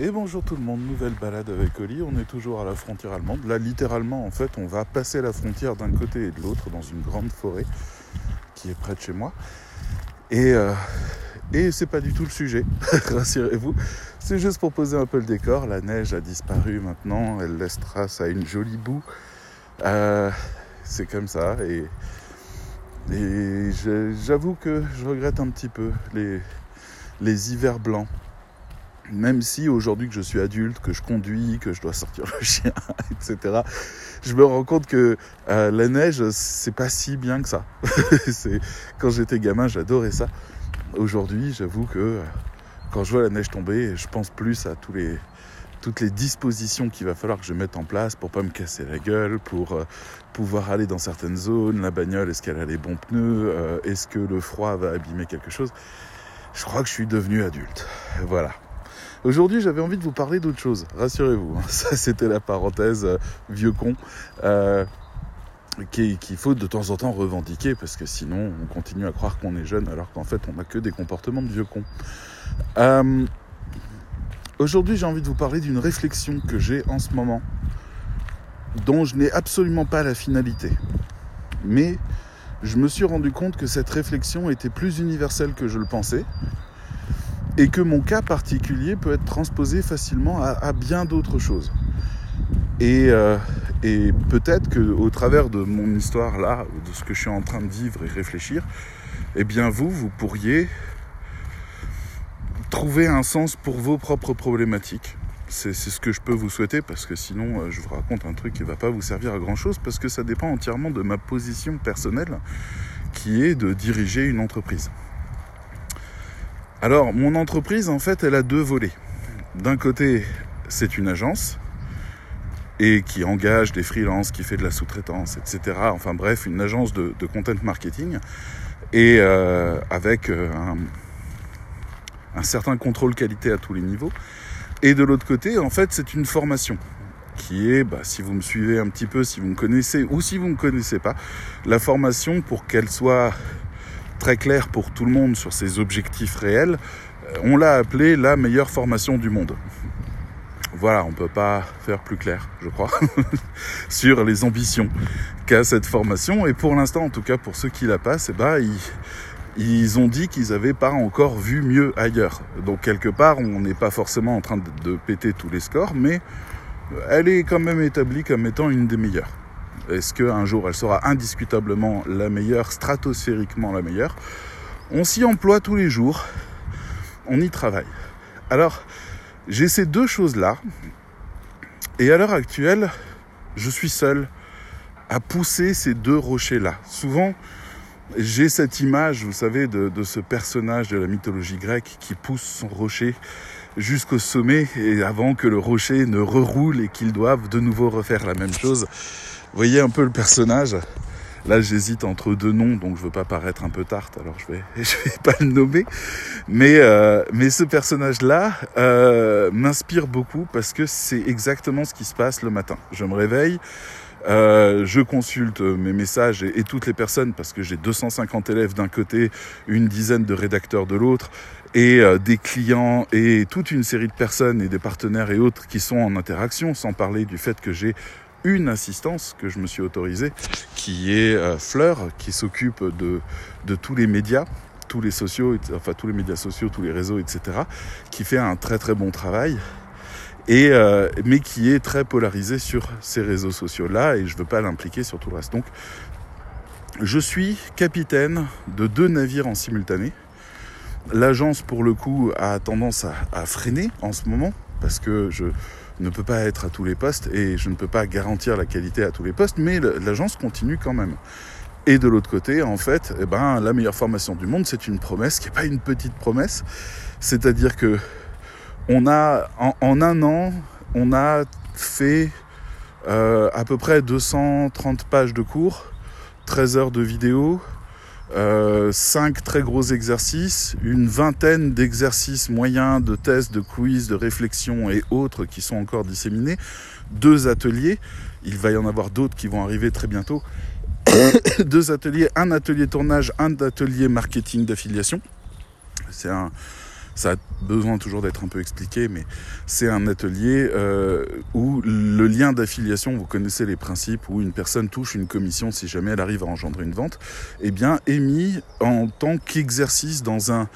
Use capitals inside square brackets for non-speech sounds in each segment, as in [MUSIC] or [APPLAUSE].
Et bonjour tout le monde, nouvelle balade avec Oli. On est toujours à la frontière allemande. Là, littéralement, en fait, on va passer la frontière d'un côté et de l'autre dans une grande forêt qui est près de chez moi. Et, euh, et c'est pas du tout le sujet, [LAUGHS] rassurez-vous. C'est juste pour poser un peu le décor. La neige a disparu maintenant, elle laisse trace à une jolie boue. Euh, c'est comme ça. Et, j'avoue que je regrette un petit peu les hivers blancs même si aujourd'hui que je suis adulte, que je conduis, que je dois sortir le [LAUGHS] chien, etc., je me rends compte que euh, la neige, c'est pas si bien que ça. [LAUGHS] quand j'étais gamin, j'adorais ça. Aujourd'hui, j'avoue que euh, quand je vois la neige tomber, je pense plus à toutes les dispositions qu'il va falloir que je mette en place pour pas me casser la gueule, pour euh, pouvoir aller dans certaines zones. La bagnole, est-ce qu'elle a les bons pneus Est-ce que le froid va abîmer quelque chose Je crois que je suis devenu adulte. Voilà. Aujourd'hui, j'avais envie de vous parler d'autre chose, rassurez-vous. [LAUGHS] Ça, c'était la parenthèse euh, vieux con. Euh, qu'il faut de temps en temps revendiquer parce que sinon on continue à croire qu'on est jeune alors qu'en fait on n'a que des comportements de vieux con. Euh, aujourd'hui j'ai envie de vous parler d'une réflexion que j'ai en ce moment dont je n'ai absolument pas la finalité. Mais je me suis rendu compte que cette réflexion était plus universelle que je le pensais et que mon cas particulier peut être transposé facilement à, bien d'autres choses. Euh, et, peut-être qu'au travers de mon histoire là, de ce que je suis en train de vivre et réfléchir, eh bien vous, vous pourriez trouver un sens pour vos propres problématiques. C'est ce que je peux vous souhaiter parce que sinon euh, je vous raconte un truc qui ne va pas vous servir à grand chose parce que ça dépend entièrement de ma position personnelle qui est de diriger une entreprise. Alors, mon entreprise, en fait, elle a deux volets. D'un côté, c'est une agence et qui engage des freelances, qui fait de la sous-traitance, etc. Enfin bref, une agence de, content marketing et euh, avec euh, un, certain contrôle qualité à tous les niveaux. Et de l'autre côté, en fait, c'est une formation qui est, bah, si vous me suivez un petit peu, si vous me connaissez ou si vous ne me connaissez pas, la formation pour qu'elle soit très clair pour tout le monde sur ses objectifs réels, euh, on l'a appelé la meilleure formation du monde. Voilà, on ne peut pas faire plus clair, je crois, [LAUGHS] sur les ambitions qu'a cette formation. Et pour l'instant, en tout cas pour ceux qui la passent, eh ben, ils, ont dit qu'ils n'avaient pas encore vu mieux ailleurs. Donc quelque part, on n'est pas forcément en train de, de péter tous les scores, mais elle est quand même établie comme étant une des meilleures. Est-ce qu'un jour elle sera indiscutablement la meilleure, stratosphériquement la meilleure? On s'y emploie tous les jours, on y travaille. Alors, j'ai ces deux choses-là, et à l'heure actuelle, je suis seul à pousser ces deux rochers-là. Souvent, j'ai cette image, vous savez, de, ce personnage de la mythologie grecque qui pousse son rocher jusqu'au sommet et avant que le rocher ne reroule et qu'il doive de nouveau refaire la même chose. Voyez un peu le personnage? Là, j'hésite entre deux noms, donc je veux pas paraître un peu tarte, alors je vais, [LAUGHS] je vais pas le nommer. Mais, euh, ce personnage-là euh, m'inspire beaucoup parce que c'est exactement ce qui se passe le matin. Je me réveille, euh, je consulte mes messages et, toutes les personnes parce que j'ai 250 élèves d'un côté, une dizaine de rédacteurs de l'autre et des clients et toute une série de personnes et des partenaires et autres qui sont en interaction, sans parler du fait que j'ai une assistance que je me suis autorisée, qui est euh, Fleur, qui s'occupe de, de tous les médias, tous les sociaux, enfin tous les médias sociaux, tous les réseaux, etc., qui fait un très très bon travail, et euh, mais qui est très polarisé sur ces réseaux sociaux-là, et je ne veux pas l'impliquer sur tout le reste. Donc, je suis capitaine de deux navires en simultané. L'agence, pour le coup, a tendance à, à freiner en ce moment, parce que je, ne peut pas être à tous les postes et je ne peux pas garantir la qualité à tous les postes, mais l'agence continue quand même. Et de l'autre côté, en fait, eh ben, la meilleure formation du monde, c'est une promesse qui n'est pas une petite promesse. C'est-à-dire que on a, en, un an, on a fait euh, à peu près 230 pages de cours, 13 heures de vidéo, euh, cinq très gros exercices, une vingtaine d'exercices moyens, de tests, de quiz, de réflexion et autres qui sont encore disséminés, deux ateliers, il va y en avoir d'autres qui vont arriver très bientôt, [COUGHS] deux ateliers, un atelier tournage, un atelier marketing d'affiliation. C'est un, Ça a besoin toujours d'être un peu expliqué, mais c'est un atelier euh, où le lien d'affiliation, vous connaissez les principes, où une personne touche une commission si jamais elle arrive à engendrer une vente, eh bien, est mis en tant qu'exercice dans un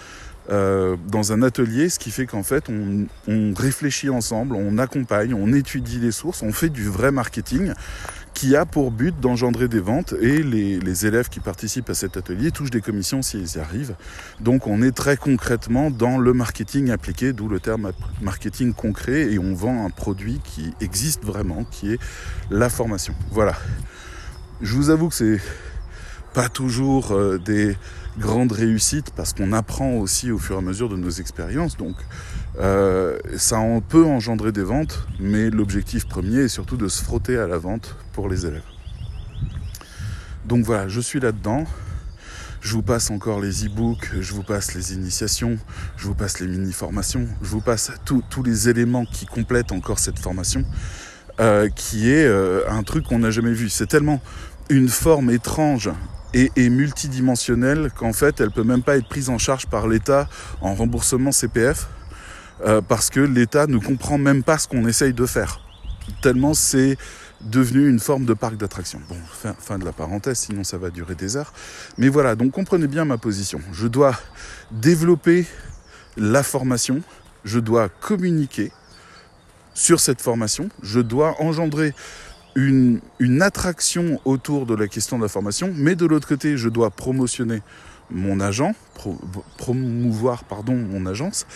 euh, dans un atelier, ce qui fait qu'en fait, on, on, réfléchit ensemble, on accompagne, on étudie les sources, on fait du vrai marketing qui a pour but d'engendrer des ventes et les, élèves qui participent à cet atelier touchent des commissions s'ils y arrivent. Donc on est très concrètement dans le marketing appliqué, d'où le terme marketing concret et on vend un produit qui existe vraiment, qui est la formation. Voilà. Je vous avoue que c'est pas toujours euh, des grande réussite parce qu'on apprend aussi au fur et à mesure de nos expériences. Donc euh, ça en peut engendrer des ventes, mais l'objectif premier est surtout de se frotter à la vente pour les élèves. Donc voilà, je suis là-dedans. Je vous passe encore les e-books, je vous passe les initiations, je vous passe les mini-formations, je vous passe tous les éléments qui complètent encore cette formation, euh, qui est euh, un truc qu'on n'a jamais vu. C'est tellement une forme étrange et, multidimensionnelle qu'en fait elle peut même pas être prise en charge par l'État en remboursement CPF euh, parce que l'État ne comprend même pas ce qu'on essaye de faire. Tellement c'est devenu une forme de parc d'attraction. Bon, fin, fin, de la parenthèse, sinon ça va durer des heures. Mais voilà, donc comprenez bien ma position. Je dois développer la formation, je dois communiquer sur cette formation, je dois engendrer une, attraction autour de la question de la formation, mais de l'autre côté, je dois promotionner mon agent, promouvoir pardon, mon agence.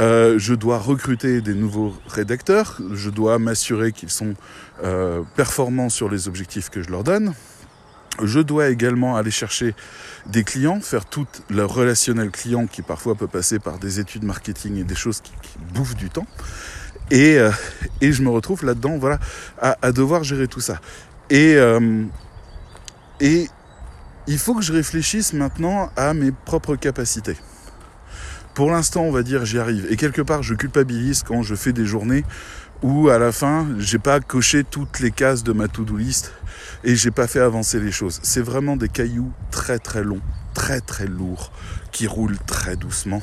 Euh, je dois recruter des nouveaux rédacteurs, je dois m'assurer qu'ils sont euh, performants sur les objectifs que je leur donne. Je dois également aller chercher des clients, faire tout le relationnel client qui parfois peut passer par des études marketing et des choses qui bouffent du temps. Et, euh, et je me retrouve là-dedans, voilà, à, devoir gérer tout ça. Et il faut que je réfléchisse maintenant à mes propres capacités. Pour l'instant, on va dire, j'y arrive. Et quelque part, je culpabilise quand je fais des journées où à la fin, j'ai pas coché toutes les cases de ma to-do list et j'ai pas fait avancer les choses. C'est vraiment des cailloux très très longs, très très lourds, qui roulent très doucement.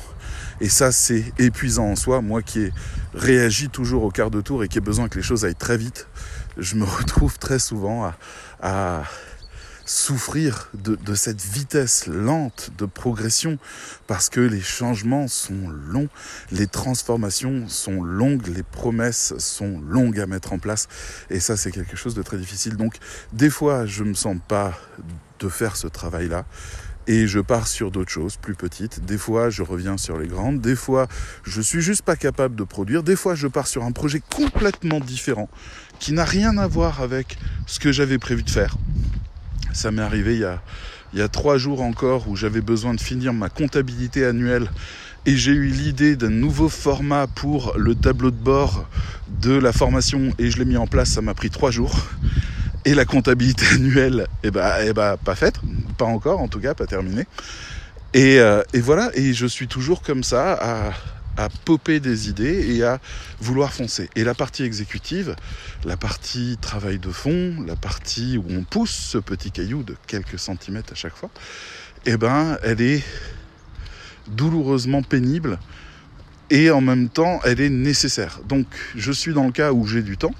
Et ça, c'est épuisant en soi. Moi qui ai réagi toujours au quart de tour et qui ai besoin que les choses aillent très vite, je me [LAUGHS] retrouve très souvent à, à souffrir de, cette vitesse lente de progression parce que les changements sont longs, les transformations sont longues, les promesses sont longues à mettre en place et ça c'est quelque chose de très difficile. Donc des fois je me sens pas de faire ce travail-là et je pars sur d'autres choses plus petites. Des fois, je reviens sur les grandes. Des fois, je suis juste pas capable de produire. Des fois, je pars sur un projet complètement différent qui n'a rien à voir avec ce que j'avais prévu de faire. Ça m'est arrivé il y a, il y a trois jours encore où j'avais besoin de finir ma comptabilité annuelle et j'ai eu l'idée d'un nouveau format pour le tableau de bord de la formation et je l'ai mis en place, ça m'a pris trois jours. Et la comptabilité [LAUGHS] annuelle, eh ben, eh ben, pas faite, pas encore en tout cas, pas terminée. Et, euh, et voilà, et je suis toujours comme ça à, à popper des idées et à vouloir foncer. Et la partie exécutive, la partie travail de fond, la partie où on pousse ce petit caillou de quelques centimètres à chaque fois, eh ben, elle est douloureusement pénible et en même temps, elle est nécessaire. Donc, je suis dans le cas où j'ai du temps,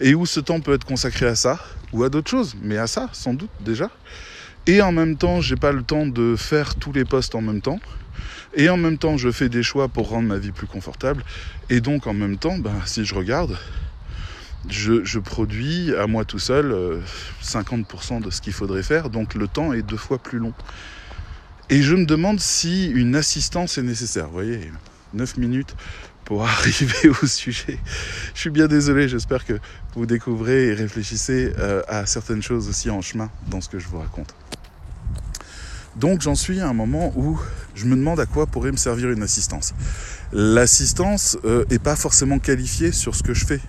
et où ce temps peut être consacré à ça ou à d'autres choses, mais à ça sans doute déjà. Et en même temps, j'ai pas le temps de faire tous les postes en même temps. Et en même temps, je fais des choix pour rendre ma vie plus confortable. Et donc, en même temps, ben, si je regarde, je, je, produis à moi tout seul 50% de ce qu'il faudrait faire. Donc, le temps est deux fois plus long. Et je me demande si une assistance est nécessaire. Vous voyez, 9 minutes pour [LAUGHS] arriver au sujet. Je suis bien désolé, j'espère que vous découvrez et réfléchissez euh, à certaines choses aussi en chemin dans ce que je vous raconte. Donc j'en suis à un moment où je me demande à quoi pourrait me servir une assistance. L'assistance euh, est pas forcément qualifiée sur ce que je fais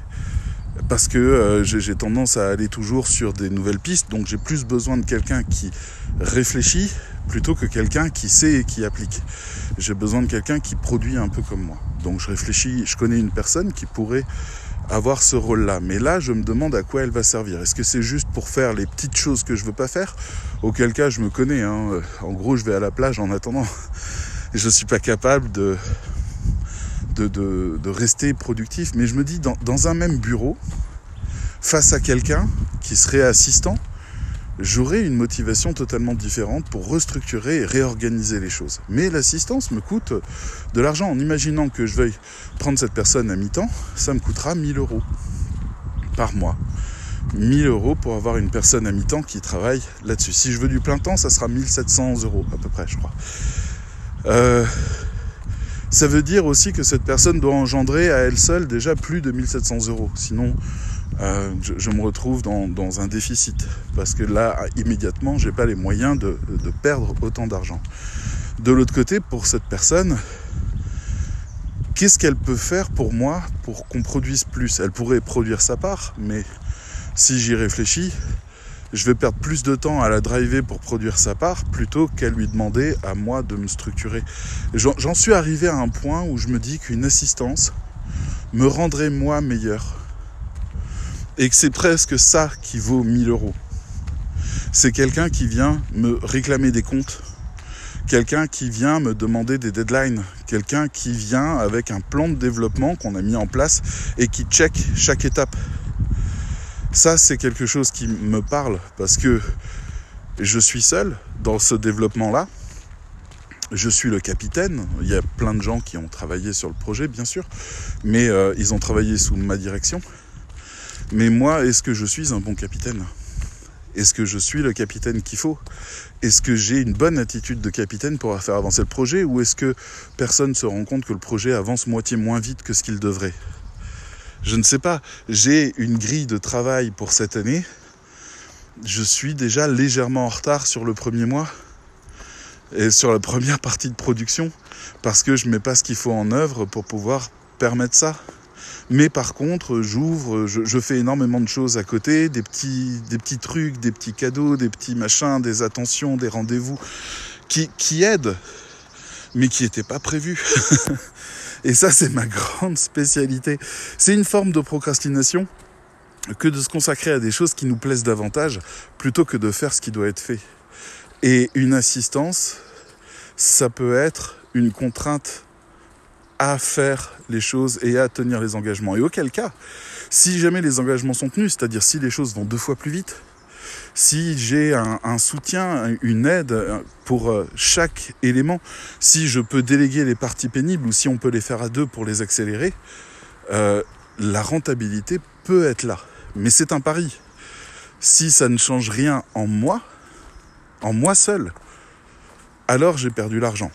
parce que euh, j'ai tendance à aller toujours sur des nouvelles pistes, donc j'ai plus besoin de quelqu'un qui réfléchit plutôt que quelqu'un qui sait et qui applique. J'ai besoin de quelqu'un qui produit un peu comme moi. Donc je réfléchis, je connais une personne qui pourrait avoir ce rôle-là. Mais là, je me demande à quoi elle va servir. Est-ce que c'est juste pour faire les petites choses que je veux pas faire? Auquel cas, je me connais. Hein. En gros, je vais à la plage en attendant. je ne suis pas capable de, de, rester productif. Mais je me dis, dans, dans un même bureau, face à quelqu'un qui serait assistant, j'aurais une motivation totalement différente pour restructurer et réorganiser les choses. Mais l'assistance me coûte de l'argent. En imaginant que je veuille prendre cette personne à mi-temps, ça me coûtera 1000 euros par mois. 1000 euros pour avoir une personne à mi-temps qui travaille là-dessus. Si je veux du plein temps, ça sera 1700 euros à peu près, je crois. Euh, ça veut dire aussi que cette personne doit engendrer à elle seule déjà plus de 1700 euros. Sinon, euh, je, me retrouve dans, un déficit. Parce que là, immédiatement, j'ai pas les moyens de, de perdre autant d'argent. De l'autre côté, pour cette personne, qu'est-ce qu'elle peut faire pour moi pour qu'on produise plus? Elle pourrait produire sa part, mais si j'y réfléchis, je vais perdre plus de temps à la driver pour produire sa part plutôt qu'à lui demander à moi de me structurer. J'en suis arrivé à un point où je me dis qu'une assistance me rendrait moi meilleur. Et que c'est presque ça qui vaut 1000 euros. C'est quelqu'un qui vient me réclamer des comptes, quelqu'un qui vient me demander des deadlines, quelqu'un qui vient avec un plan de développement qu'on a mis en place et qui check chaque étape. Ça, c'est quelque chose qui me parle parce que je suis seul dans ce développement-là. Je suis le capitaine. Il y a plein de gens qui ont travaillé sur le projet, bien sûr, mais euh, ils ont travaillé sous ma direction. Mais moi, est-ce que je suis un bon capitaine? Est-ce que je suis le capitaine qu'il faut? Est-ce que j'ai une bonne attitude de capitaine pour faire avancer le projet Ou est-ce que personne se rend compte que le projet avance moitié moins vite que ce qu'il devrait? Je ne sais pas, j'ai une grille de travail pour cette année. Je suis déjà légèrement en retard sur le premier mois et sur la première [LAUGHS] partie de production parce que je ne mets pas ce qu'il faut en œuvre pour pouvoir permettre ça. Mais par contre, j'ouvre, je, fais énormément de choses à côté, des petits, des petits trucs, des petits cadeaux, des petits machins, des attentions, des rendez-vous qui, qui aident, mais qui n'étaient pas prévus. [LAUGHS] Et ça, c'est ma grande spécialité. C'est une forme de procrastination que de se consacrer à des choses qui nous plaisent davantage plutôt que de faire ce qui doit être fait. Et une assistance, ça peut être une contrainte à faire les choses et à tenir les engagements. Et auquel cas, si jamais les engagements sont tenus, c'est-à-dire si les choses vont deux fois plus vite, si j'ai un, soutien, une aide pour euh, chaque élément, si je peux déléguer les parties pénibles ou si on peut les faire à deux pour les accélérer, euh, la rentabilité peut être là. Mais c'est un pari. Si ça ne change rien en moi, en moi seul, alors j'ai perdu l'argent.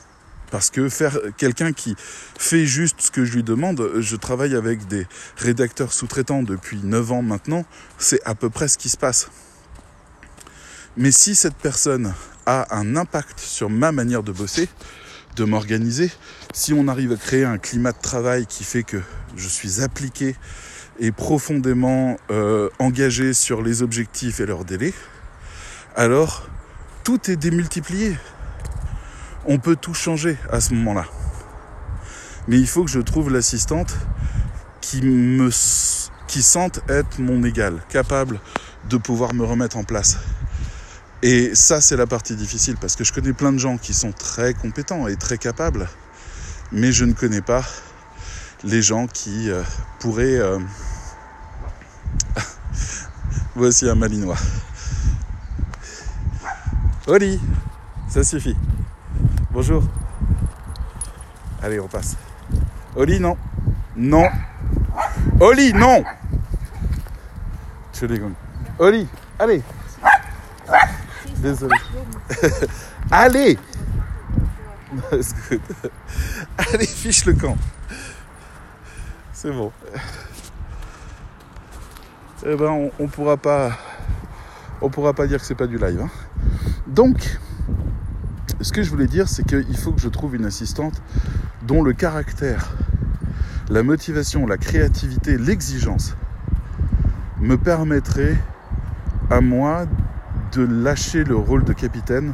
Parce que faire quelqu'un qui fait juste ce que je lui demande, je travaille avec des rédacteurs sous-traitants depuis 9 ans maintenant, c'est à peu près ce qui se passe. Mais si cette personne a un impact sur ma manière de bosser, de m'organiser, si on arrive à créer un climat de travail qui fait que je suis appliqué et profondément euh, engagé sur les objectifs et leurs délais, alors tout est démultiplié. On peut tout changer à ce moment-là. Mais il faut que je trouve l'assistante qui me qui sente être mon égal, capable de pouvoir me remettre en place. Et ça, c'est la partie difficile parce que je connais plein de gens qui sont très compétents et très capables, mais je ne connais pas les gens qui euh, pourraient. Euh, [LAUGHS] Voici un malinois. Oli, ça suffit. Bonjour. Allez, on passe. Oli, non. Non. Oli, non. Je Oli, allez. Désolé. [LAUGHS] Allez [LAUGHS] [LAUGHS] Allez, fiche le camp. C'est bon. Eh ben, on, pourra pas, on pourra pas dire que c'est pas du live. Hein. Donc, ce que je voulais dire, c'est qu'il faut que je trouve une assistante dont le caractère, la motivation, la créativité, l'exigence me permettrait à moi de lâcher le rôle de capitaine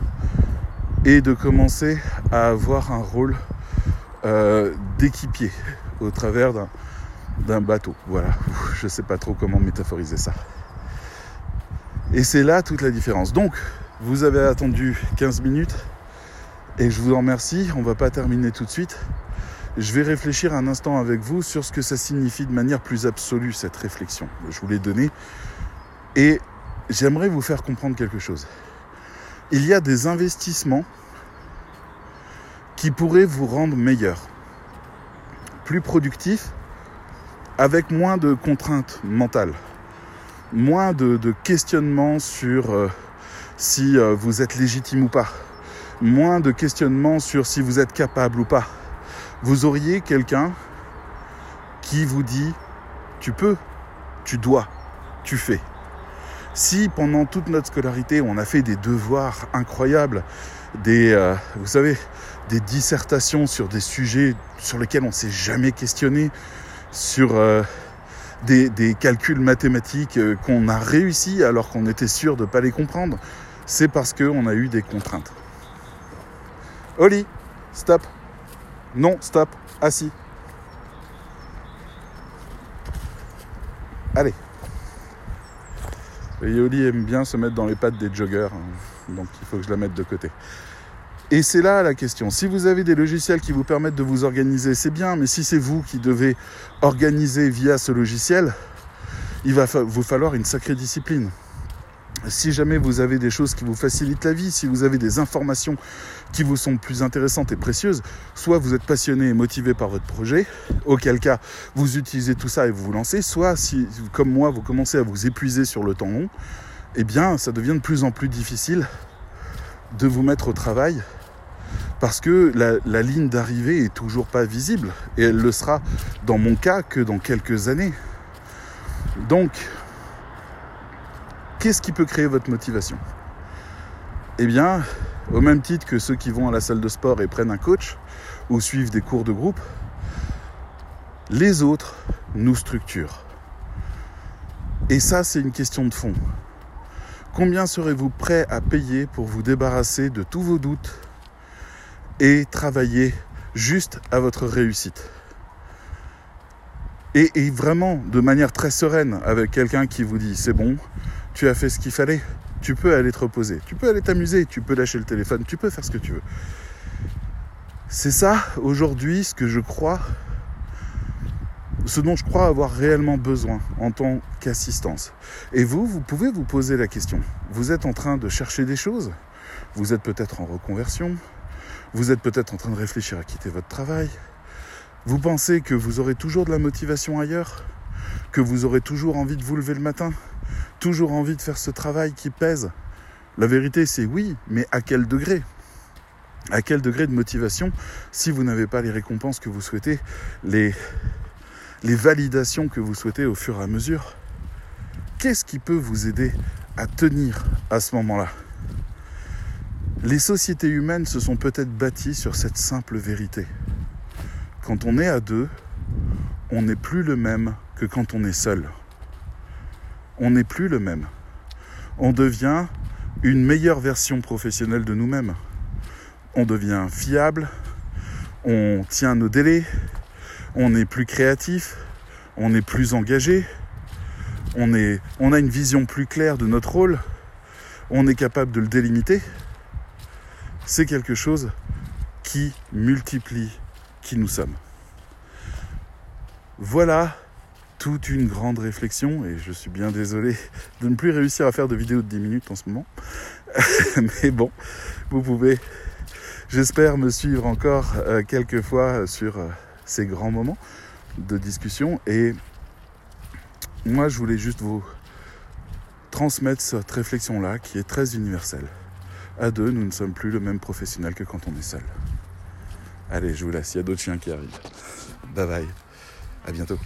et de commencer à avoir un rôle euh, d'équipier au travers d'un bateau. Voilà, je ne sais pas trop comment métaphoriser ça. Et c'est là toute la différence. Donc, vous avez attendu 15 minutes Et je vous en remercie, on va pas terminer tout de suite. Je vais réfléchir un instant avec vous sur ce que ça signifie de manière plus absolue, cette réflexion. Je vous l'ai donnée. Et j'aimerais vous faire comprendre quelque chose. Il y a des investissements qui pourraient vous rendre meilleur, plus productif, avec moins de contraintes mentales, moins de, de questionnements sur euh, si euh, vous êtes légitime ou pas, moins de questionnements sur si vous êtes capable ou pas. Vous auriez quelqu'un qui vous dit tu peux, tu dois, tu fais. Si pendant toute notre scolarité on a fait des devoirs incroyables, des, euh, vous savez, des dissertations sur des sujets sur lesquels on s'est jamais questionné, sur euh, des, des, calculs mathématiques euh, qu'on a réussi alors qu'on était sûr de ne pas les comprendre, c'est parce qu'on a eu des contraintes. Oli, stop. Non, stop. Assis. Allez. Et Oli aime bien se mettre dans les pattes des joggers, hein, donc il faut que je la mette de côté. Et c'est là la question. Si vous avez des logiciels qui vous permettent de vous organiser, c'est bien, mais si c'est vous qui devez organiser via ce logiciel, il va vous falloir une sacrée discipline. Si jamais vous avez des choses qui vous facilitent la vie, si vous avez des informations qui vous sont plus intéressantes et précieuses, soit vous êtes passionné et motivé par votre projet, auquel cas vous utilisez tout ça et vous vous lancez, soit si, comme moi, vous commencez à vous épuiser sur le temps long, eh bien, ça devient de plus en plus difficile de vous mettre au travail parce que la, ligne d'arrivée est toujours pas visible et elle le sera dans mon cas que dans quelques années. Donc, qu'est-ce qui peut créer votre motivation? Eh bien, au même titre que ceux qui vont à la salle de sport et prennent un coach ou suivent des cours de groupe, les autres nous structurent. Et ça, c'est une question de fond. Combien serez-vous prêt à payer pour vous débarrasser de tous vos doutes et travailler juste à votre réussite? Et, vraiment de manière très sereine avec quelqu'un qui vous dit c'est bon, tu as fait ce qu'il fallait, tu peux aller te reposer, tu peux aller t'amuser, tu peux lâcher le téléphone, tu peux faire ce que tu veux. C'est ça aujourd'hui ce que je crois, ce dont je crois avoir réellement besoin en tant qu'assistance. Et vous, vous pouvez vous poser la question. Vous êtes en train de chercher des choses, vous êtes peut-être en reconversion, vous êtes peut-être en train de réfléchir à quitter votre travail. Vous pensez que vous aurez toujours de la motivation ailleurs? Que vous aurez toujours envie de vous lever le matin? Toujours envie de faire ce travail qui pèse La vérité, c'est oui, mais à quel degré? À quel degré de motivation si vous n'avez pas les récompenses que vous souhaitez, les, les validations que vous souhaitez au fur et à mesure? Qu'est-ce qui peut vous aider à tenir à ce moment-là? Les sociétés humaines se sont peut-être bâties sur cette simple vérité. Quand on est à deux, on n'est plus le même que quand on est seul. On n'est plus le même. On devient une meilleure version professionnelle de nous-mêmes. On devient fiable, on tient nos délais, on est plus créatif, on est plus engagé, on, on a une vision plus claire de notre rôle, on est capable de le délimiter c'est quelque chose qui multiplie qui nous sommes. Voilà toute une grande réflexion et je suis bien désolé de ne plus réussir à faire de vidéos de 10 minutes en ce moment. [LAUGHS] Mais bon, vous pouvez, j'espère, me suivre encore euh, quelques fois sur euh, ces grands moments de discussion. Et moi, je voulais juste vous transmettre cette réflexion-là qui est très universelle. À deux, nous ne sommes plus le même professionnel que quand on est seul. Allez, je vous laisse, il y a d'autres chiens qui arrivent. Bye bye, à bientôt.